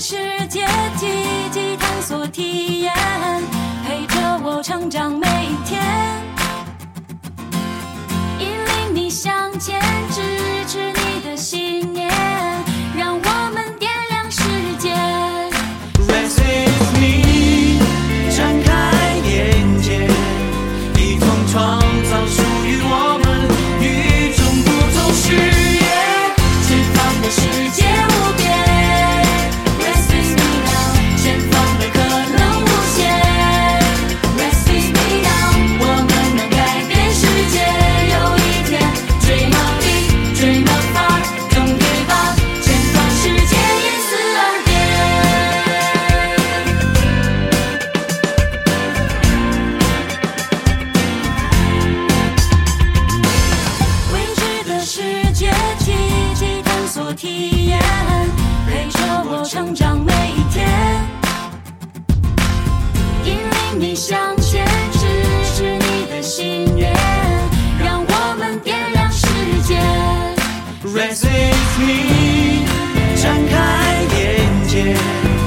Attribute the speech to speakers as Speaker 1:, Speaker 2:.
Speaker 1: 世界，积极探索体验，陪着我成长每一天，引领你向前，体验，陪着我成长每一天，引领你向前，支持你的心愿，让我们点亮世界。
Speaker 2: Raise me，张开眼界。